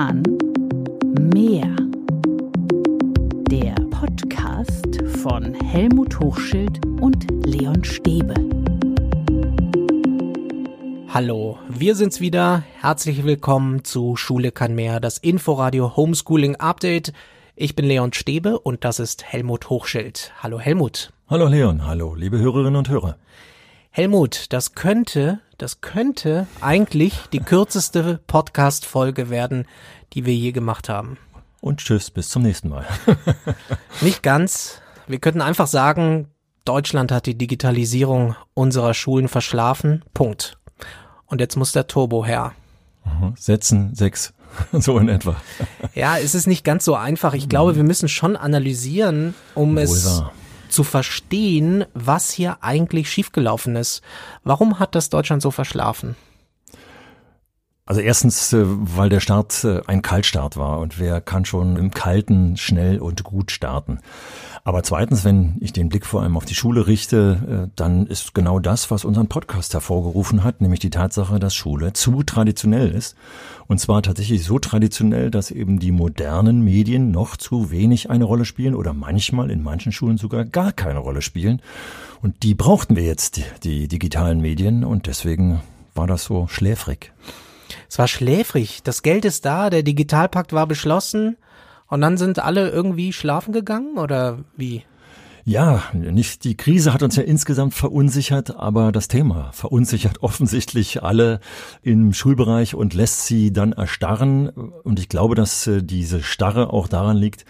Kahn Mehr. Der Podcast von Helmut Hochschild und Leon Stäbe. Hallo, wir sind's wieder. Herzlich willkommen zu Schule kann mehr, das Inforadio Homeschooling Update. Ich bin Leon Stäbe und das ist Helmut Hochschild. Hallo Helmut. Hallo Leon, hallo liebe Hörerinnen und Hörer. Helmut, das könnte, das könnte eigentlich die kürzeste Podcast-Folge werden, die wir je gemacht haben. Und tschüss, bis zum nächsten Mal. Nicht ganz. Wir könnten einfach sagen, Deutschland hat die Digitalisierung unserer Schulen verschlafen. Punkt. Und jetzt muss der Turbo her. Setzen sechs, so in etwa. Ja, es ist nicht ganz so einfach. Ich glaube, wir müssen schon analysieren, um Wohl es wahr. Zu verstehen, was hier eigentlich schiefgelaufen ist. Warum hat das Deutschland so verschlafen? Also erstens, äh, weil der Start äh, ein Kaltstart war und wer kann schon im Kalten schnell und gut starten. Aber zweitens, wenn ich den Blick vor allem auf die Schule richte, äh, dann ist genau das, was unseren Podcast hervorgerufen hat, nämlich die Tatsache, dass Schule zu traditionell ist. Und zwar tatsächlich so traditionell, dass eben die modernen Medien noch zu wenig eine Rolle spielen oder manchmal in manchen Schulen sogar gar keine Rolle spielen. Und die brauchten wir jetzt, die, die digitalen Medien. Und deswegen war das so schläfrig. Es war schläfrig. Das Geld ist da, der Digitalpakt war beschlossen und dann sind alle irgendwie schlafen gegangen oder wie? Ja, nicht die Krise hat uns ja insgesamt verunsichert, aber das Thema verunsichert offensichtlich alle im Schulbereich und lässt sie dann erstarren. Und ich glaube, dass äh, diese Starre auch daran liegt,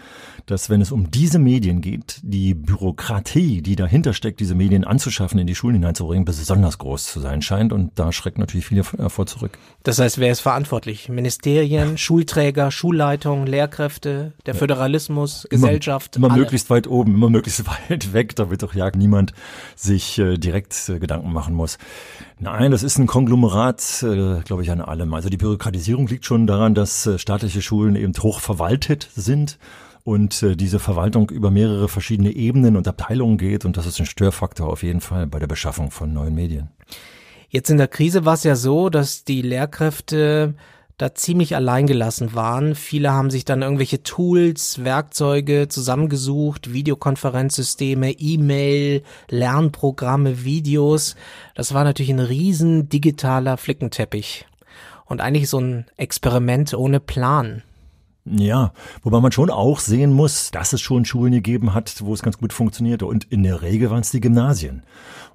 dass wenn es um diese Medien geht, die Bürokratie, die dahinter steckt, diese Medien anzuschaffen, in die Schulen hineinzubringen, besonders groß zu sein scheint. Und da schreckt natürlich viele vor zurück. Das heißt, wer ist verantwortlich? Ministerien, Schulträger, Schulleitung, Lehrkräfte, der Föderalismus, Gesellschaft? Immer, immer möglichst weit oben, immer möglichst weit weg, damit doch ja niemand sich äh, direkt äh, Gedanken machen muss. Nein, das ist ein Konglomerat, äh, glaube ich, an allem. Also die Bürokratisierung liegt schon daran, dass äh, staatliche Schulen eben hoch verwaltet sind und äh, diese Verwaltung über mehrere verschiedene Ebenen und Abteilungen geht und das ist ein Störfaktor auf jeden Fall bei der Beschaffung von neuen Medien. Jetzt in der Krise war es ja so, dass die Lehrkräfte da ziemlich alleingelassen waren. Viele haben sich dann irgendwelche Tools, Werkzeuge zusammengesucht, Videokonferenzsysteme, E-Mail, Lernprogramme, Videos. Das war natürlich ein riesen digitaler Flickenteppich. Und eigentlich so ein Experiment ohne Plan. Ja, wobei man schon auch sehen muss, dass es schon Schulen gegeben hat, wo es ganz gut funktionierte. Und in der Regel waren es die Gymnasien.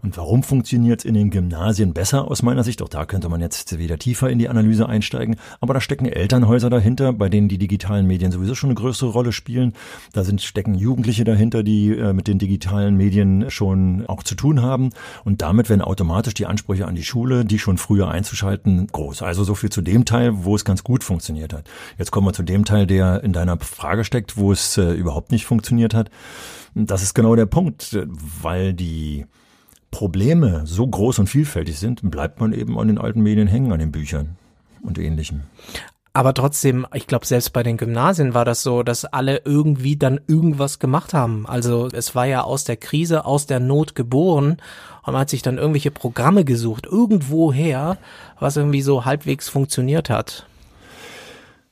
Und warum funktioniert es in den Gymnasien besser aus meiner Sicht? Auch da könnte man jetzt wieder tiefer in die Analyse einsteigen. Aber da stecken Elternhäuser dahinter, bei denen die digitalen Medien sowieso schon eine größere Rolle spielen. Da sind, stecken Jugendliche dahinter, die äh, mit den digitalen Medien schon auch zu tun haben. Und damit werden automatisch die Ansprüche an die Schule, die schon früher einzuschalten, groß. Also so viel zu dem Teil, wo es ganz gut funktioniert hat. Jetzt kommen wir zu dem Teil, der in deiner Frage steckt, wo es äh, überhaupt nicht funktioniert hat. Das ist genau der Punkt, weil die Probleme so groß und vielfältig sind, bleibt man eben an den alten Medien hängen, an den Büchern und ähnlichem. Aber trotzdem, ich glaube, selbst bei den Gymnasien war das so, dass alle irgendwie dann irgendwas gemacht haben. Also es war ja aus der Krise, aus der Not geboren und man hat sich dann irgendwelche Programme gesucht, irgendwoher, was irgendwie so halbwegs funktioniert hat.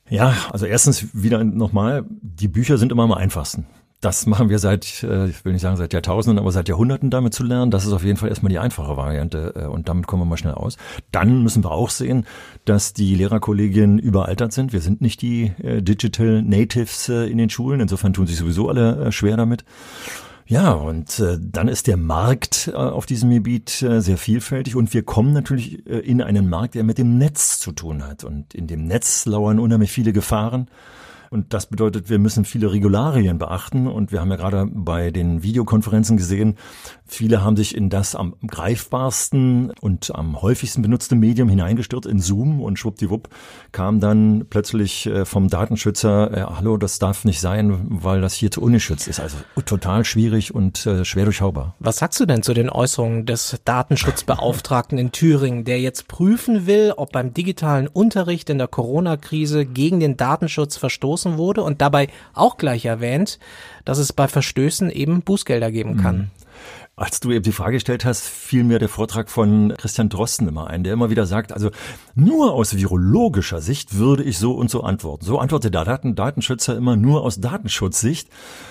Ja, also erstens wieder nochmal, die Bücher sind immer am einfachsten. Das machen wir seit, äh, ich will nicht sagen seit Jahrtausenden, aber seit Jahrhunderten damit zu lernen. Das ist auf jeden Fall erstmal die einfache Variante äh, und damit kommen wir mal schnell aus. Dann müssen wir auch sehen, dass die Lehrerkollegien überaltert sind. Wir sind nicht die äh, Digital Natives in den Schulen. Insofern tun sich sowieso alle schwer damit. Ja, und dann ist der Markt auf diesem Gebiet sehr vielfältig und wir kommen natürlich in einen Markt, der mit dem Netz zu tun hat. Und in dem Netz lauern unheimlich viele Gefahren. Und das bedeutet, wir müssen viele Regularien beachten. Und wir haben ja gerade bei den Videokonferenzen gesehen, viele haben sich in das am greifbarsten und am häufigsten benutzte Medium hineingestürzt, in Zoom. Und schwuppdiwupp kam dann plötzlich äh, vom Datenschützer, äh, hallo, das darf nicht sein, weil das hier zu ungeschützt ist. Also total schwierig und äh, schwer durchschaubar. Was sagst du denn zu den Äußerungen des Datenschutzbeauftragten in Thüringen, der jetzt prüfen will, ob beim digitalen Unterricht in der Corona-Krise gegen den Datenschutz verstoßen wurde und dabei auch gleich erwähnt, dass es bei Verstößen eben Bußgelder geben kann? Als du eben die Frage gestellt hast, fiel mir der Vortrag von Christian Drosten immer ein, der immer wieder sagt, also nur aus virologischer Sicht würde ich so und so antworten. So antwortet der Daten Datenschützer immer nur aus Datenschutzsicht.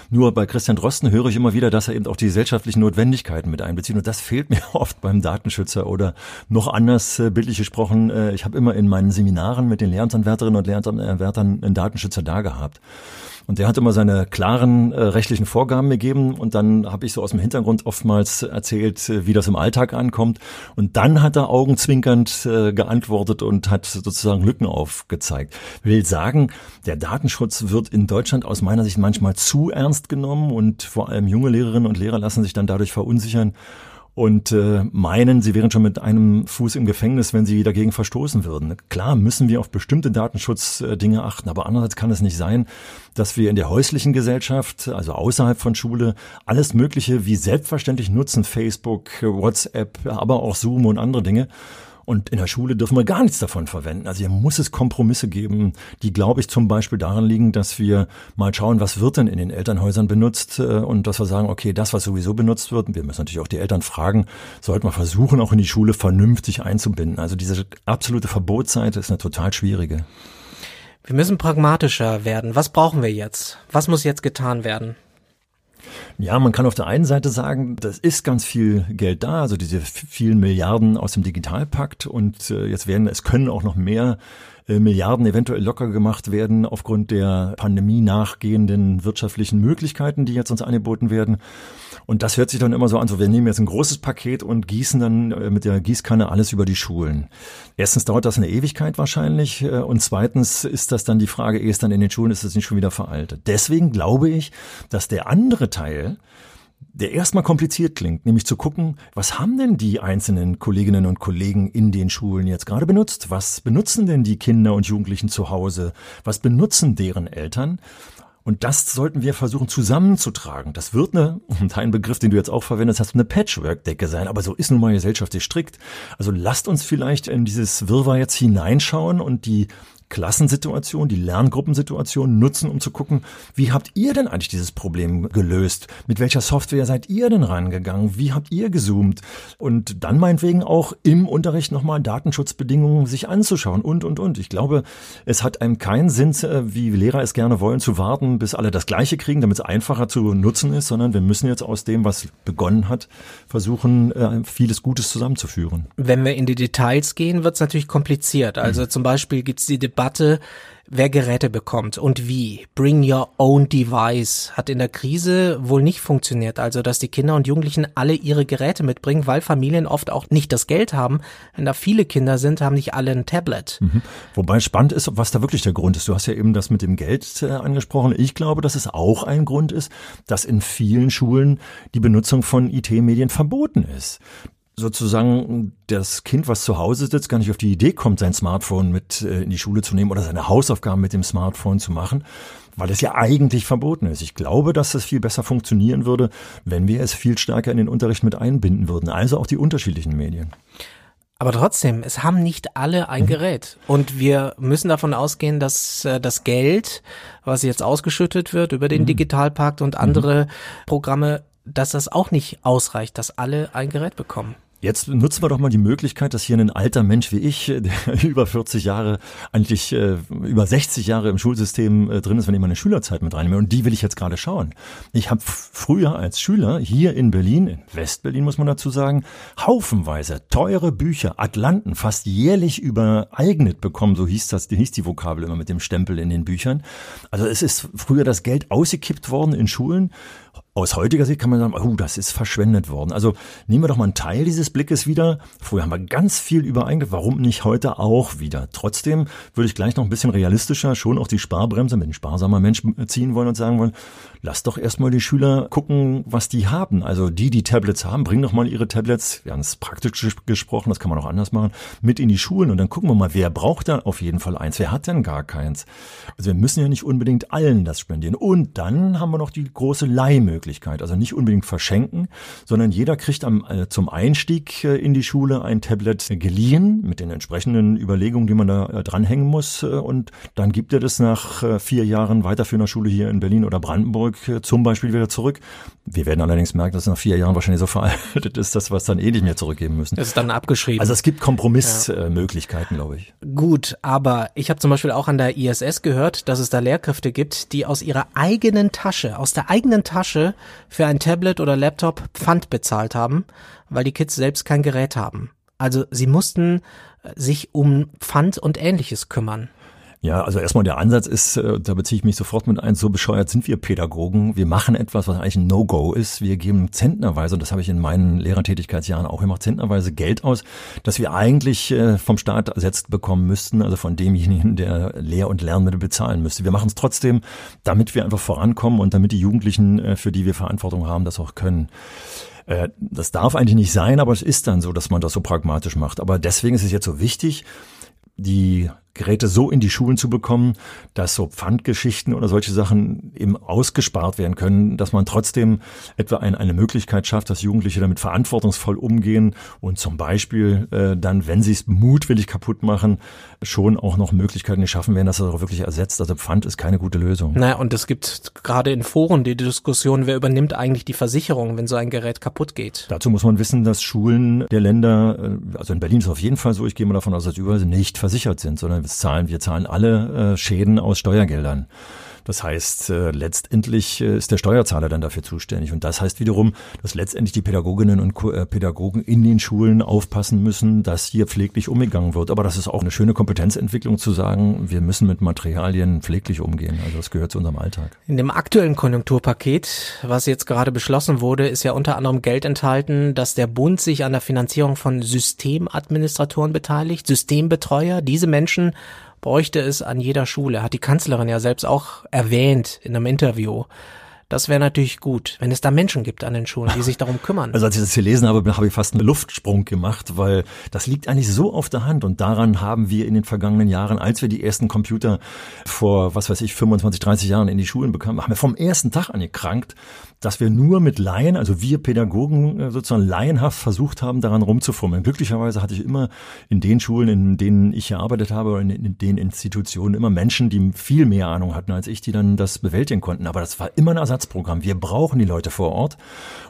Nur bei Christian Drosten höre ich immer wieder, dass er eben auch die gesellschaftlichen Notwendigkeiten mit einbezieht. Und das fehlt mir oft beim Datenschützer oder noch anders äh, bildlich gesprochen. Äh, ich habe immer in meinen Seminaren mit den Lehramtsanwärterinnen und Lehramtsanwärtern einen Datenschützer da gehabt. Und der hat immer seine klaren äh, rechtlichen Vorgaben gegeben und dann habe ich so aus dem Hintergrund oftmals erzählt, äh, wie das im Alltag ankommt. Und dann hat er augenzwinkernd äh, geantwortet und hat sozusagen Lücken aufgezeigt. Will sagen, der Datenschutz wird in Deutschland aus meiner Sicht manchmal zu ernst genommen und vor allem junge Lehrerinnen und Lehrer lassen sich dann dadurch verunsichern und äh, meinen, sie wären schon mit einem Fuß im Gefängnis, wenn sie dagegen verstoßen würden. Klar müssen wir auf bestimmte Datenschutzdinge achten, aber andererseits kann es nicht sein, dass wir in der häuslichen Gesellschaft, also außerhalb von Schule, alles Mögliche wie selbstverständlich nutzen, Facebook, WhatsApp, aber auch Zoom und andere Dinge. Und in der Schule dürfen wir gar nichts davon verwenden. Also hier muss es Kompromisse geben, die, glaube ich, zum Beispiel daran liegen, dass wir mal schauen, was wird denn in den Elternhäusern benutzt äh, und dass wir sagen, okay, das, was sowieso benutzt wird, wir müssen natürlich auch die Eltern fragen, sollten wir versuchen, auch in die Schule vernünftig einzubinden. Also diese absolute Verbotsseite ist eine total schwierige. Wir müssen pragmatischer werden. Was brauchen wir jetzt? Was muss jetzt getan werden? Ja, man kann auf der einen Seite sagen, das ist ganz viel Geld da, also diese vielen Milliarden aus dem Digitalpakt und äh, jetzt werden, es können auch noch mehr äh, Milliarden eventuell locker gemacht werden aufgrund der Pandemie nachgehenden wirtschaftlichen Möglichkeiten, die jetzt uns angeboten werden. Und das hört sich dann immer so an, so wir nehmen jetzt ein großes Paket und gießen dann äh, mit der Gießkanne alles über die Schulen. Erstens dauert das eine Ewigkeit wahrscheinlich äh, und zweitens ist das dann die Frage, ehe es dann in den Schulen ist, ist es nicht schon wieder veraltet. Deswegen glaube ich, dass der andere Teil, der erstmal kompliziert klingt, nämlich zu gucken, was haben denn die einzelnen Kolleginnen und Kollegen in den Schulen jetzt gerade benutzt? Was benutzen denn die Kinder und Jugendlichen zu Hause? Was benutzen deren Eltern? Und das sollten wir versuchen zusammenzutragen. Das wird eine, und ein Begriff, den du jetzt auch verwendest hast, eine Patchwork-Decke sein. Aber so ist nun mal gesellschaftlich strikt. Also lasst uns vielleicht in dieses Wirrwarr jetzt hineinschauen und die Klassensituation, die Lerngruppensituation nutzen, um zu gucken, wie habt ihr denn eigentlich dieses Problem gelöst? Mit welcher Software seid ihr denn rangegangen? Wie habt ihr gezoomt? Und dann meinetwegen auch im Unterricht nochmal Datenschutzbedingungen sich anzuschauen und, und, und. Ich glaube, es hat einem keinen Sinn, äh, wie Lehrer es gerne wollen, zu warten, bis alle das Gleiche kriegen, damit es einfacher zu nutzen ist, sondern wir müssen jetzt aus dem, was begonnen hat, versuchen, äh, vieles Gutes zusammenzuführen. Wenn wir in die Details gehen, wird es natürlich kompliziert. Also mhm. zum Beispiel gibt es die Debatte, wer Geräte bekommt und wie. Bring your own device hat in der Krise wohl nicht funktioniert. Also, dass die Kinder und Jugendlichen alle ihre Geräte mitbringen, weil Familien oft auch nicht das Geld haben. Wenn da viele Kinder sind, haben nicht alle ein Tablet. Mhm. Wobei spannend ist, was da wirklich der Grund ist. Du hast ja eben das mit dem Geld äh, angesprochen. Ich glaube, dass es auch ein Grund ist, dass in vielen Schulen die Benutzung von IT-Medien verboten ist sozusagen das Kind, was zu Hause sitzt, gar nicht auf die Idee kommt, sein Smartphone mit äh, in die Schule zu nehmen oder seine Hausaufgaben mit dem Smartphone zu machen, weil es ja eigentlich verboten ist. Ich glaube, dass es viel besser funktionieren würde, wenn wir es viel stärker in den Unterricht mit einbinden würden, also auch die unterschiedlichen Medien. Aber trotzdem, es haben nicht alle ein mhm. Gerät. Und wir müssen davon ausgehen, dass äh, das Geld, was jetzt ausgeschüttet wird über den mhm. Digitalpakt und andere mhm. Programme, dass das auch nicht ausreicht, dass alle ein Gerät bekommen. Jetzt nutzen wir doch mal die Möglichkeit, dass hier ein alter Mensch wie ich, der über 40 Jahre, eigentlich äh, über 60 Jahre im Schulsystem äh, drin ist, wenn ich meine Schülerzeit mit reinnehme. Und die will ich jetzt gerade schauen. Ich habe früher als Schüler hier in Berlin, in Westberlin muss man dazu sagen, haufenweise teure Bücher, Atlanten, fast jährlich übereignet bekommen. So hieß das, hieß die Vokabel immer mit dem Stempel in den Büchern. Also es ist früher das Geld ausgekippt worden in Schulen aus heutiger Sicht kann man sagen, oh, das ist verschwendet worden. Also nehmen wir doch mal einen Teil dieses Blickes wieder. Früher haben wir ganz viel übereingegangen. Warum nicht heute auch wieder? Trotzdem würde ich gleich noch ein bisschen realistischer schon auch die Sparbremse mit ein sparsamer Mensch ziehen wollen und sagen wollen, lass doch erstmal die Schüler gucken, was die haben. Also die, die Tablets haben, bringen doch mal ihre Tablets, wir haben es praktisch gesprochen, das kann man auch anders machen, mit in die Schulen und dann gucken wir mal, wer braucht da auf jeden Fall eins, wer hat denn gar keins. Also wir müssen ja nicht unbedingt allen das spendieren. Und dann haben wir noch die große Leihmöglichkeit. Möglichkeit. Also nicht unbedingt verschenken, sondern jeder kriegt am, äh, zum Einstieg äh, in die Schule ein Tablet geliehen mit den entsprechenden Überlegungen, die man da äh, dranhängen muss. Äh, und dann gibt er das nach vier Jahren weiterführender Schule hier in Berlin oder Brandenburg Stück zum Beispiel wieder zurück. Wir werden allerdings merken, dass nach vier Jahren wahrscheinlich so veraltet ist, dass wir es dann eh nicht mehr zurückgeben müssen. Das ist dann abgeschrieben. Also es gibt Kompromissmöglichkeiten, ja. glaube ich. Gut, aber ich habe zum Beispiel auch an der ISS gehört, dass es da Lehrkräfte gibt, die aus ihrer eigenen Tasche, aus der eigenen Tasche für ein Tablet oder Laptop Pfand bezahlt haben, weil die Kids selbst kein Gerät haben. Also sie mussten sich um Pfand und ähnliches kümmern. Ja, also erstmal der Ansatz ist, äh, da beziehe ich mich sofort mit ein, so bescheuert sind wir Pädagogen. Wir machen etwas, was eigentlich ein No-Go ist. Wir geben zentnerweise, und das habe ich in meinen Lehrertätigkeitsjahren auch gemacht, zentnerweise Geld aus, dass wir eigentlich äh, vom Staat ersetzt bekommen müssten, also von demjenigen, der Lehr- und Lernmittel bezahlen müsste. Wir machen es trotzdem, damit wir einfach vorankommen und damit die Jugendlichen, äh, für die wir Verantwortung haben, das auch können. Das darf eigentlich nicht sein, aber es ist dann so, dass man das so pragmatisch macht. Aber deswegen ist es jetzt so wichtig, die Geräte so in die Schulen zu bekommen, dass so Pfandgeschichten oder solche Sachen eben ausgespart werden können, dass man trotzdem etwa ein, eine Möglichkeit schafft, dass Jugendliche damit verantwortungsvoll umgehen und zum Beispiel äh, dann, wenn sie es mutwillig kaputt machen, schon auch noch Möglichkeiten geschaffen werden, dass das auch wirklich ersetzt. Also Pfand ist keine gute Lösung. Naja, und es gibt gerade in Foren die Diskussion, wer übernimmt eigentlich die Versicherung, wenn so ein Gerät kaputt geht. Dazu muss man wissen, dass Schulen der Länder, äh, also in Berlin ist es auf jeden Fall so, ich gehe mal davon aus, dass überall nicht versichert sind, sondern zahlen, wir zahlen alle äh, Schäden aus Steuergeldern. Das heißt, äh, letztendlich äh, ist der Steuerzahler dann dafür zuständig. Und das heißt wiederum, dass letztendlich die Pädagoginnen und äh, Pädagogen in den Schulen aufpassen müssen, dass hier pfleglich umgegangen wird. Aber das ist auch eine schöne Kompetenzentwicklung zu sagen, wir müssen mit Materialien pfleglich umgehen. Also das gehört zu unserem Alltag. In dem aktuellen Konjunkturpaket, was jetzt gerade beschlossen wurde, ist ja unter anderem Geld enthalten, dass der Bund sich an der Finanzierung von Systemadministratoren beteiligt, Systembetreuer. Diese Menschen bräuchte es an jeder Schule, hat die Kanzlerin ja selbst auch erwähnt in einem Interview. Das wäre natürlich gut, wenn es da Menschen gibt an den Schulen, die sich darum kümmern. Also als ich das gelesen habe, habe ich fast einen Luftsprung gemacht, weil das liegt eigentlich so auf der Hand und daran haben wir in den vergangenen Jahren, als wir die ersten Computer vor, was weiß ich, 25, 30 Jahren in die Schulen bekamen, haben wir vom ersten Tag an gekrankt, dass wir nur mit Laien, also wir Pädagogen äh, sozusagen laienhaft versucht haben, daran rumzufummeln. Glücklicherweise hatte ich immer in den Schulen, in denen ich gearbeitet habe, oder in, den Institutionen immer Menschen, die viel mehr Ahnung hatten als ich, die dann das bewältigen konnten. Aber das war immer ein Ersatzprogramm. Wir brauchen die Leute vor Ort.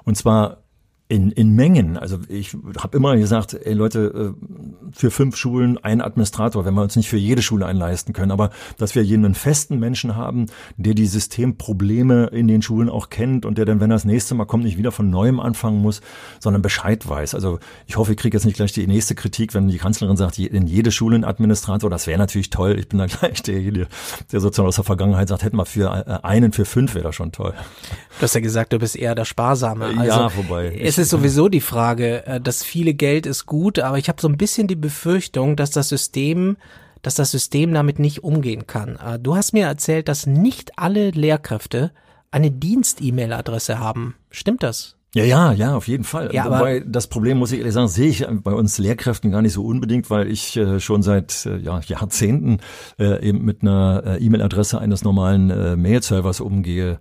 Und zwar in, in Mengen. Also ich habe immer gesagt, ey Leute, äh, für fünf Schulen ein Administrator, wenn wir uns nicht für jede Schule einleisten können, aber dass wir jeden festen Menschen haben, der die Systemprobleme in den Schulen auch kennt und der dann, wenn er das nächste Mal kommt, nicht wieder von neuem anfangen muss, sondern Bescheid weiß. Also ich hoffe, ich kriege jetzt nicht gleich die nächste Kritik, wenn die Kanzlerin sagt, in jede Schule ein Administrator, das wäre natürlich toll. Ich bin da gleich derjenige, der sozusagen aus der Vergangenheit sagt, hätten wir für äh, einen, für fünf wäre das schon toll. Du hast ja gesagt, du bist eher der Sparsame. Also, ja, wobei es ist sowieso die Frage, äh, das viele Geld ist gut, aber ich habe so ein bisschen die Befürchtung, dass das System dass das System damit nicht umgehen kann. Äh, du hast mir erzählt, dass nicht alle Lehrkräfte eine Dienst-E-Mail-Adresse haben. Stimmt das? Ja, ja, ja, auf jeden Fall. Ja, Wobei das Problem, muss ich ehrlich sagen, sehe ich bei uns Lehrkräften gar nicht so unbedingt, weil ich äh, schon seit äh, ja, Jahrzehnten äh, eben mit einer äh, E-Mail-Adresse eines normalen Mail-Servers umgehe.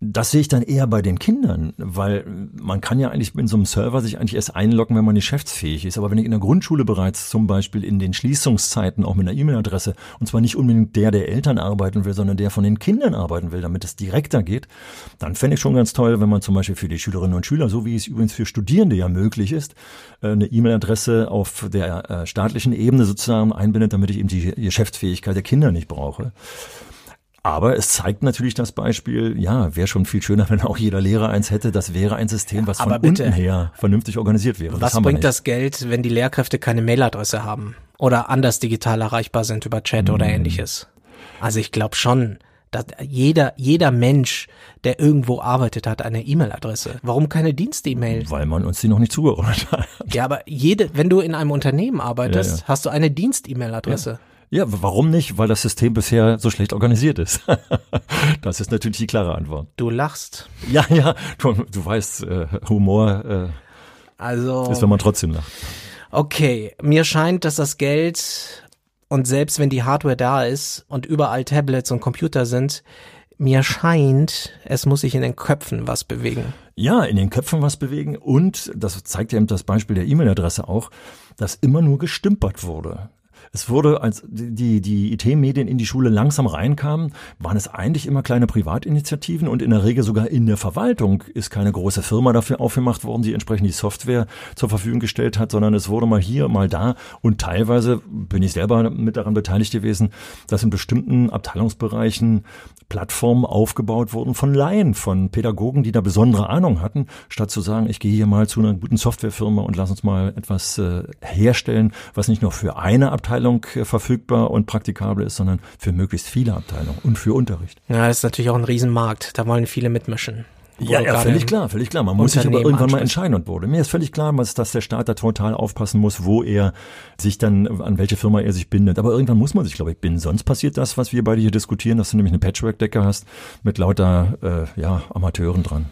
Das sehe ich dann eher bei den Kindern, weil man kann ja eigentlich in so einem Server sich eigentlich erst einloggen, wenn man geschäftsfähig ist. Aber wenn ich in der Grundschule bereits zum Beispiel in den Schließungszeiten auch mit einer E-Mail-Adresse, und zwar nicht unbedingt der, der Eltern arbeiten will, sondern der von den Kindern arbeiten will, damit es direkter geht, dann fände ich schon ganz toll, wenn man zum Beispiel für die Schülerinnen und Schüler, so wie es übrigens für Studierende ja möglich ist, äh, eine E-Mail-Adresse auf der äh, staatlichen Ebene sozusagen einbindet, damit ich eben die Geschäftsfähigkeit der Kinder nicht brauche. Aber es zeigt natürlich das Beispiel, ja, wäre schon viel schöner, wenn auch jeder Lehrer eins hätte. Das wäre ein System, was von bitte, unten her vernünftig organisiert wäre. Was bringt das Geld, wenn die Lehrkräfte keine Mailadresse haben oder anders digital erreichbar sind über Chat hm. oder ähnliches? Also ich glaube schon, dass jeder, jeder Mensch, der irgendwo arbeitet, hat eine E-Mail-Adresse. Warum keine Dienst-E-Mail? Weil man uns die noch nicht zugeordnet hat. Ja, aber jede, wenn du in einem Unternehmen arbeitest, ja, ja. hast du eine Dienst-E-Mail-Adresse. Ja. Ja, warum nicht? Weil das System bisher so schlecht organisiert ist. das ist natürlich die klare Antwort. Du lachst. Ja, ja, du, du weißt, äh, Humor äh, also, ist, wenn man trotzdem lacht. Okay, mir scheint, dass das Geld und selbst wenn die Hardware da ist und überall Tablets und Computer sind, mir scheint, es muss sich in den Köpfen was bewegen. Ja, in den Köpfen was bewegen und, das zeigt ja eben das Beispiel der E-Mail-Adresse auch, dass immer nur gestümpert wurde. Es wurde, als die, die IT-Medien in die Schule langsam reinkamen, waren es eigentlich immer kleine Privatinitiativen und in der Regel sogar in der Verwaltung ist keine große Firma dafür aufgemacht worden, die entsprechend die Software zur Verfügung gestellt hat, sondern es wurde mal hier, mal da. Und teilweise bin ich selber mit daran beteiligt gewesen, dass in bestimmten Abteilungsbereichen Plattformen aufgebaut wurden von Laien, von Pädagogen, die da besondere Ahnung hatten, statt zu sagen, ich gehe hier mal zu einer guten Softwarefirma und lass uns mal etwas äh, herstellen, was nicht nur für eine Abteilung Abteilung äh, verfügbar und praktikabel ist, sondern für möglichst viele Abteilungen und für Unterricht. Ja, das ist natürlich auch ein Riesenmarkt. Da wollen viele mitmischen. Ja, ja, völlig klar, völlig klar. Man muss sich aber irgendwann mal entscheiden und wurde. Mir ist völlig klar, dass der Staat da total aufpassen muss, wo er sich dann, an welche Firma er sich bindet. Aber irgendwann muss man sich, glaube ich, binden. Sonst passiert das, was wir beide hier diskutieren, dass du nämlich eine Patchwork-Decke hast mit lauter, äh, ja, Amateuren dran.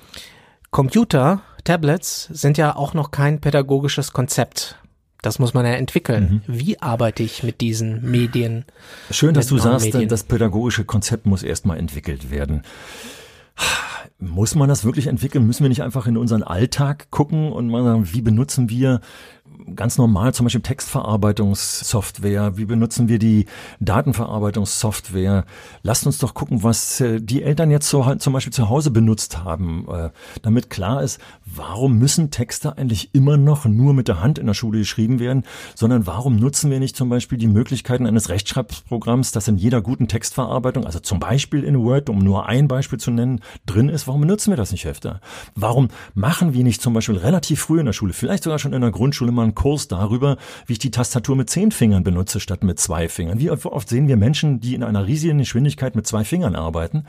Computer, Tablets sind ja auch noch kein pädagogisches Konzept. Das muss man ja entwickeln. Mhm. Wie arbeite ich mit diesen Medien? Schön, dass du sagst, Medien? das pädagogische Konzept muss erstmal entwickelt werden. Muss man das wirklich entwickeln? Müssen wir nicht einfach in unseren Alltag gucken und mal sagen, wie benutzen wir ganz normal zum Beispiel Textverarbeitungssoftware, wie benutzen wir die Datenverarbeitungssoftware. Lasst uns doch gucken, was äh, die Eltern jetzt so, halt zum Beispiel zu Hause benutzt haben, äh, damit klar ist, warum müssen Texte eigentlich immer noch nur mit der Hand in der Schule geschrieben werden, sondern warum nutzen wir nicht zum Beispiel die Möglichkeiten eines Rechtschreibprogramms, das in jeder guten Textverarbeitung, also zum Beispiel in Word, um nur ein Beispiel zu nennen, drin ist, warum benutzen wir das nicht öfter? Warum machen wir nicht zum Beispiel relativ früh in der Schule, vielleicht sogar schon in der Grundschule mal einen Kurs darüber, wie ich die Tastatur mit zehn Fingern benutze statt mit zwei Fingern. Wie oft sehen wir Menschen, die in einer riesigen Geschwindigkeit mit zwei Fingern arbeiten?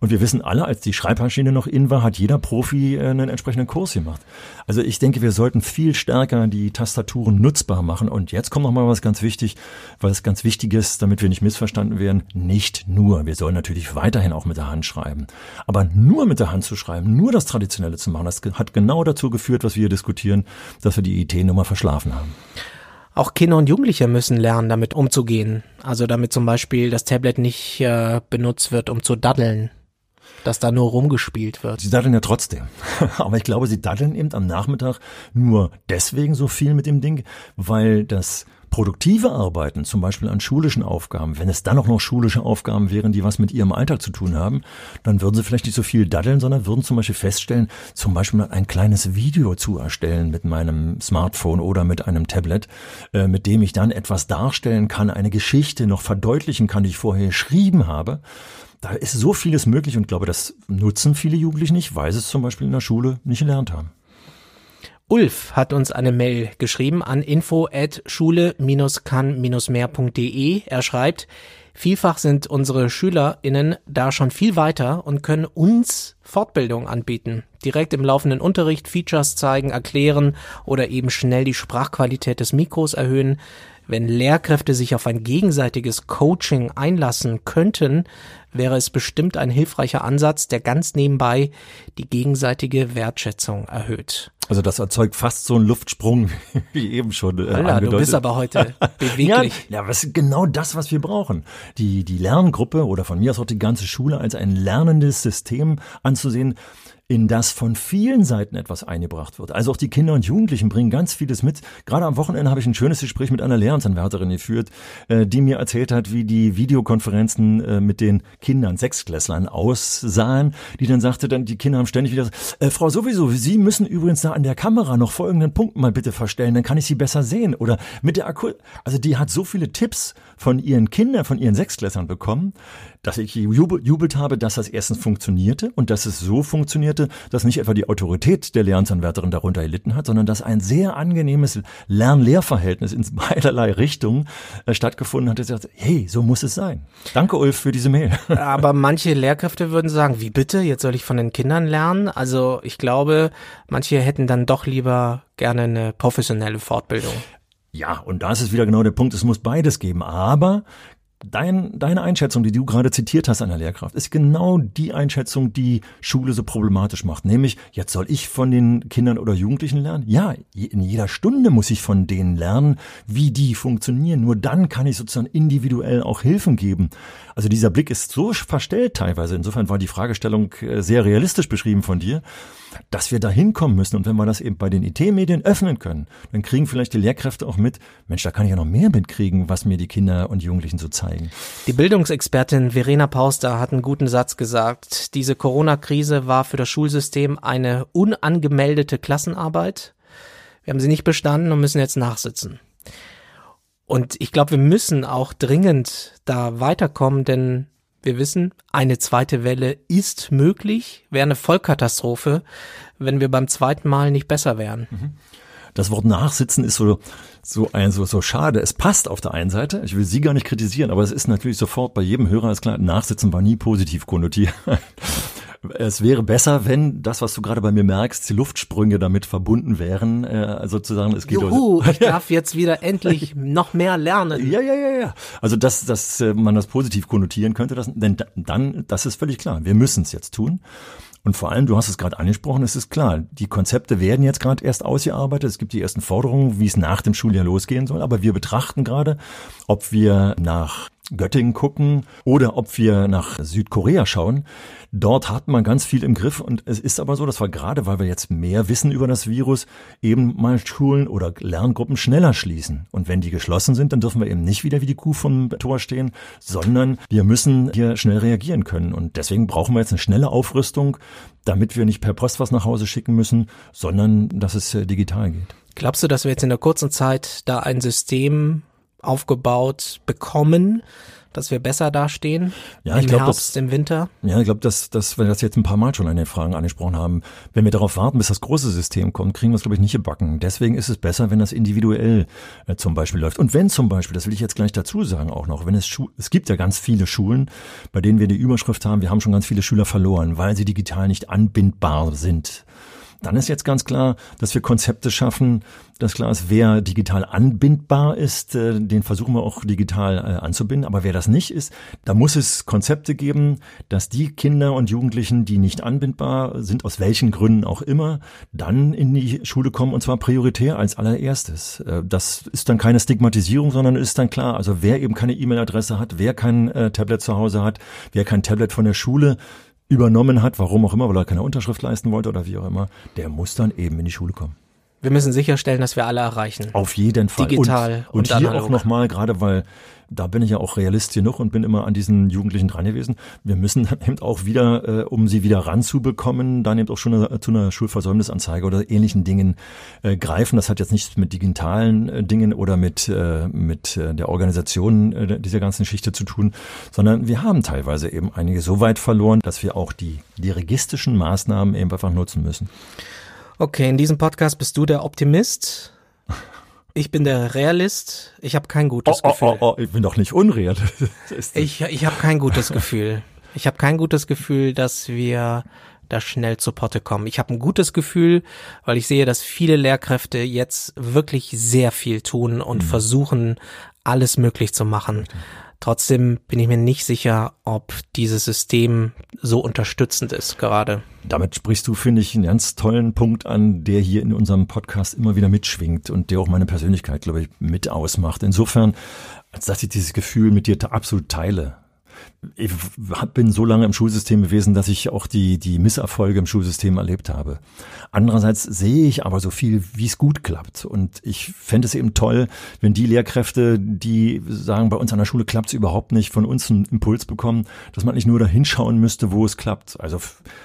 Und wir wissen alle, als die Schreibmaschine noch in war, hat jeder Profi äh, einen entsprechenden Kurs gemacht. Also ich denke, wir sollten viel stärker die Tastaturen nutzbar machen. Und jetzt kommt noch mal was ganz wichtig, was ganz wichtig ist, damit wir nicht missverstanden werden. Nicht nur. Wir sollen natürlich weiterhin auch mit der Hand schreiben. Aber nur mit der Hand zu schreiben, nur das Traditionelle zu machen, das hat genau dazu geführt, was wir hier diskutieren, dass wir die IT-Nummer verschlafen haben. Auch Kinder und Jugendliche müssen lernen, damit umzugehen. Also damit zum Beispiel das Tablet nicht äh, benutzt wird, um zu daddeln, dass da nur rumgespielt wird. Sie daddeln ja trotzdem. Aber ich glaube, sie daddeln eben am Nachmittag nur deswegen so viel mit dem Ding, weil das produktive Arbeiten, zum Beispiel an schulischen Aufgaben, wenn es dann auch noch schulische Aufgaben wären, die was mit ihrem Alltag zu tun haben, dann würden sie vielleicht nicht so viel daddeln, sondern würden zum Beispiel feststellen, zum Beispiel ein kleines Video zu erstellen mit meinem Smartphone oder mit einem Tablet, äh, mit dem ich dann etwas darstellen kann, eine Geschichte noch verdeutlichen kann, die ich vorher geschrieben habe. Da ist so vieles möglich und glaube, das nutzen viele Jugendliche nicht, weil sie es zum Beispiel in der Schule nicht gelernt haben. Ulf hat uns eine Mail geschrieben an info at schule-kann-mehr.de. Er schreibt, vielfach sind unsere SchülerInnen da schon viel weiter und können uns Fortbildung anbieten. Direkt im laufenden Unterricht Features zeigen, erklären oder eben schnell die Sprachqualität des Mikros erhöhen. Wenn Lehrkräfte sich auf ein gegenseitiges Coaching einlassen könnten, wäre es bestimmt ein hilfreicher Ansatz, der ganz nebenbei die gegenseitige Wertschätzung erhöht. Also das erzeugt fast so einen Luftsprung, wie eben schon äh, Holla, angedeutet. Du bist aber heute beweglich. ja, ja, ist genau das, was wir brauchen. Die, die Lerngruppe oder von mir aus auch die ganze Schule als ein lernendes System anzusehen, in das von vielen Seiten etwas eingebracht wird. Also auch die Kinder und Jugendlichen bringen ganz vieles mit. Gerade am Wochenende habe ich ein schönes Gespräch mit einer Lehramtsanwärterin geführt, äh, die mir erzählt hat, wie die Videokonferenzen äh, mit den Kindern, Sechsklässlern aussahen, die dann sagte, dann die Kinder haben ständig wieder, äh, Frau sowieso, Sie müssen übrigens da an der Kamera noch folgenden Punkt mal bitte verstellen, dann kann ich Sie besser sehen. Oder mit der Akku, also die hat so viele Tipps von ihren Kindern, von ihren Sechsklässern bekommen, dass ich jubelt habe, dass das erstens funktionierte und dass es so funktionierte, dass nicht etwa die Autorität der Lehramtsanwärterin darunter erlitten hat, sondern dass ein sehr angenehmes Lern-Lehrverhältnis in beiderlei Richtungen äh, stattgefunden hat. Sagt, hey, so muss es sein. Danke, Ulf, für diese Mail. Aber manche Lehrkräfte würden sagen, wie bitte, jetzt soll ich von den Kindern lernen? Also ich glaube, manche hätten dann doch lieber gerne eine professionelle Fortbildung. Ja, und da ist es wieder genau der Punkt, es muss beides geben. Aber Dein, deine Einschätzung, die du gerade zitiert hast einer Lehrkraft, ist genau die Einschätzung, die Schule so problematisch macht. Nämlich, jetzt soll ich von den Kindern oder Jugendlichen lernen? Ja, in jeder Stunde muss ich von denen lernen, wie die funktionieren. Nur dann kann ich sozusagen individuell auch Hilfen geben. Also dieser Blick ist so verstellt teilweise. Insofern war die Fragestellung äh, sehr realistisch beschrieben von dir dass wir da hinkommen müssen. Und wenn wir das eben bei den IT-Medien öffnen können, dann kriegen vielleicht die Lehrkräfte auch mit, Mensch, da kann ich ja noch mehr mitkriegen, was mir die Kinder und Jugendlichen so zeigen. Die Bildungsexpertin Verena Pauster hat einen guten Satz gesagt. Diese Corona-Krise war für das Schulsystem eine unangemeldete Klassenarbeit. Wir haben sie nicht bestanden und müssen jetzt nachsitzen. Und ich glaube, wir müssen auch dringend da weiterkommen, denn wir wissen, eine zweite Welle ist möglich, wäre eine Vollkatastrophe, wenn wir beim zweiten Mal nicht besser wären. Mhm. Das Wort Nachsitzen ist so, so ein, so, so schade. Es passt auf der einen Seite. Ich will Sie gar nicht kritisieren, aber es ist natürlich sofort bei jedem Hörer ist klar, Nachsitzen war nie positiv konnotiert. Es wäre besser, wenn das, was du gerade bei mir merkst, die Luftsprünge damit verbunden wären, äh, sozusagen. Es geht Juhu, ich darf jetzt wieder endlich noch mehr lernen. Ja, ja, ja, ja. Also dass, dass äh, man das positiv konnotieren könnte, das, denn dann, das ist völlig klar. Wir müssen es jetzt tun. Und vor allem, du hast es gerade angesprochen, es ist klar, die Konzepte werden jetzt gerade erst ausgearbeitet. Es gibt die ersten Forderungen, wie es nach dem Schuljahr losgehen soll. Aber wir betrachten gerade, ob wir nach Göttingen gucken oder ob wir nach Südkorea schauen. Dort hat man ganz viel im Griff und es ist aber so, dass wir gerade, weil wir jetzt mehr wissen über das Virus, eben mal Schulen oder Lerngruppen schneller schließen. Und wenn die geschlossen sind, dann dürfen wir eben nicht wieder wie die Kuh vom Tor stehen, sondern wir müssen hier schnell reagieren können. Und deswegen brauchen wir jetzt eine schnelle Aufrüstung, damit wir nicht per Post was nach Hause schicken müssen, sondern dass es äh, digital geht. Glaubst du, dass wir jetzt in der kurzen Zeit da ein System aufgebaut bekommen, dass wir besser dastehen ja, im ich glaub, Herbst, das, im Winter? Ja, ich glaube, dass, dass wir das jetzt ein paar Mal schon an den Fragen angesprochen haben. Wenn wir darauf warten, bis das große System kommt, kriegen wir es, glaube ich, nicht gebacken. Deswegen ist es besser, wenn das individuell äh, zum Beispiel läuft. Und wenn zum Beispiel, das will ich jetzt gleich dazu sagen auch noch, wenn es Schu es gibt ja ganz viele Schulen, bei denen wir die Überschrift haben, wir haben schon ganz viele Schüler verloren, weil sie digital nicht anbindbar sind. Dann ist jetzt ganz klar, dass wir Konzepte schaffen, dass klar ist, wer digital anbindbar ist, äh, den versuchen wir auch digital äh, anzubinden. Aber wer das nicht ist, da muss es Konzepte geben, dass die Kinder und Jugendlichen, die nicht anbindbar sind, aus welchen Gründen auch immer, dann in die Schule kommen und zwar prioritär als allererstes. Äh, das ist dann keine Stigmatisierung, sondern ist dann klar, also wer eben keine E-Mail-Adresse hat, wer kein Tablet zu Hause hat, wer kein Tablet von der Schule übernommen hat, warum auch immer, weil er keine Unterschrift leisten wollte oder wie auch immer, der muss dann eben in die Schule kommen. Wir müssen sicherstellen, dass wir alle erreichen. Auf jeden Fall. Digital und, und, und hier analog. auch nochmal, gerade weil da bin ich ja auch Realist genug und bin immer an diesen Jugendlichen dran gewesen. Wir müssen dann eben auch wieder, äh, um sie wieder ranzubekommen, dann eben auch schon eine, zu einer Schulversäumnisanzeige oder ähnlichen Dingen äh, greifen. Das hat jetzt nichts mit digitalen äh, Dingen oder mit, äh, mit äh, der Organisation äh, dieser ganzen Geschichte zu tun, sondern wir haben teilweise eben einige so weit verloren, dass wir auch die dirigistischen Maßnahmen eben einfach nutzen müssen. Okay, in diesem Podcast bist du der Optimist. Ich bin der Realist. Ich habe kein gutes oh, oh, Gefühl. Oh, oh, ich bin doch nicht unreal. ich ich habe kein gutes Gefühl. Ich habe kein gutes Gefühl, dass wir da schnell zur Potte kommen. Ich habe ein gutes Gefühl, weil ich sehe, dass viele Lehrkräfte jetzt wirklich sehr viel tun und mhm. versuchen, alles möglich zu machen. Trotzdem bin ich mir nicht sicher, ob dieses System so unterstützend ist gerade. Damit sprichst du, finde ich, einen ganz tollen Punkt an, der hier in unserem Podcast immer wieder mitschwingt und der auch meine Persönlichkeit, glaube ich, mit ausmacht. Insofern, als dass ich dieses Gefühl mit dir absolut teile ich bin so lange im Schulsystem gewesen, dass ich auch die, die Misserfolge im Schulsystem erlebt habe. Andererseits sehe ich aber so viel, wie es gut klappt. Und ich fände es eben toll, wenn die Lehrkräfte, die sagen, bei uns an der Schule klappt es überhaupt nicht, von uns einen Impuls bekommen, dass man nicht nur da hinschauen müsste, wo es klappt. Also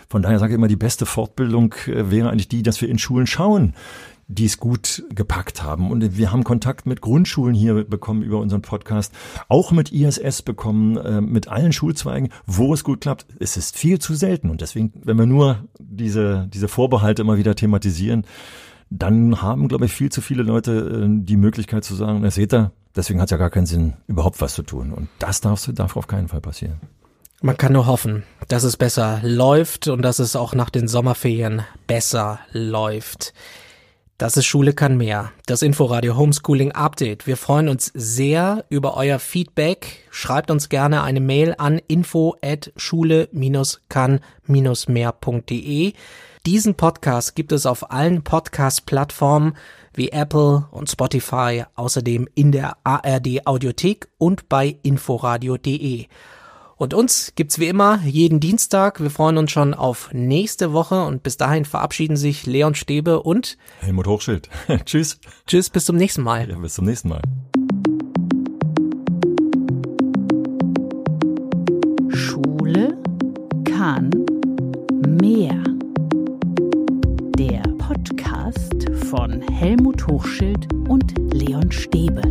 von daher sage ich immer, die beste Fortbildung äh, wäre eigentlich die, dass wir in Schulen schauen, die es gut gepackt haben. Und wir haben Kontakt mit Grundschulen hier bekommen über unseren Podcast, auch mit ISS bekommen, äh, mit allen Schulzweigen, wo es gut klappt. Es ist viel zu selten. Und deswegen, wenn wir nur diese, diese Vorbehalte immer wieder thematisieren, dann haben, glaube ich, viel zu viele Leute äh, die Möglichkeit zu sagen, na seht ihr, deswegen hat es ja gar keinen Sinn, überhaupt was zu tun. Und das darf, darf auf keinen Fall passieren. Man kann nur hoffen, dass es besser läuft und dass es auch nach den Sommerferien besser läuft. Das ist Schule kann mehr. Das Inforadio Homeschooling Update. Wir freuen uns sehr über euer Feedback. Schreibt uns gerne eine Mail an info at schule-kann-mehr.de. Diesen Podcast gibt es auf allen Podcast-Plattformen wie Apple und Spotify, außerdem in der ARD Audiothek und bei inforadio.de. Und uns gibt's wie immer jeden Dienstag. Wir freuen uns schon auf nächste Woche und bis dahin verabschieden sich Leon Stäbe und Helmut Hochschild. Tschüss. Tschüss, bis zum nächsten Mal. Ja, bis zum nächsten Mal. Schule kann mehr. Der Podcast von Helmut Hochschild und Leon Stäbe.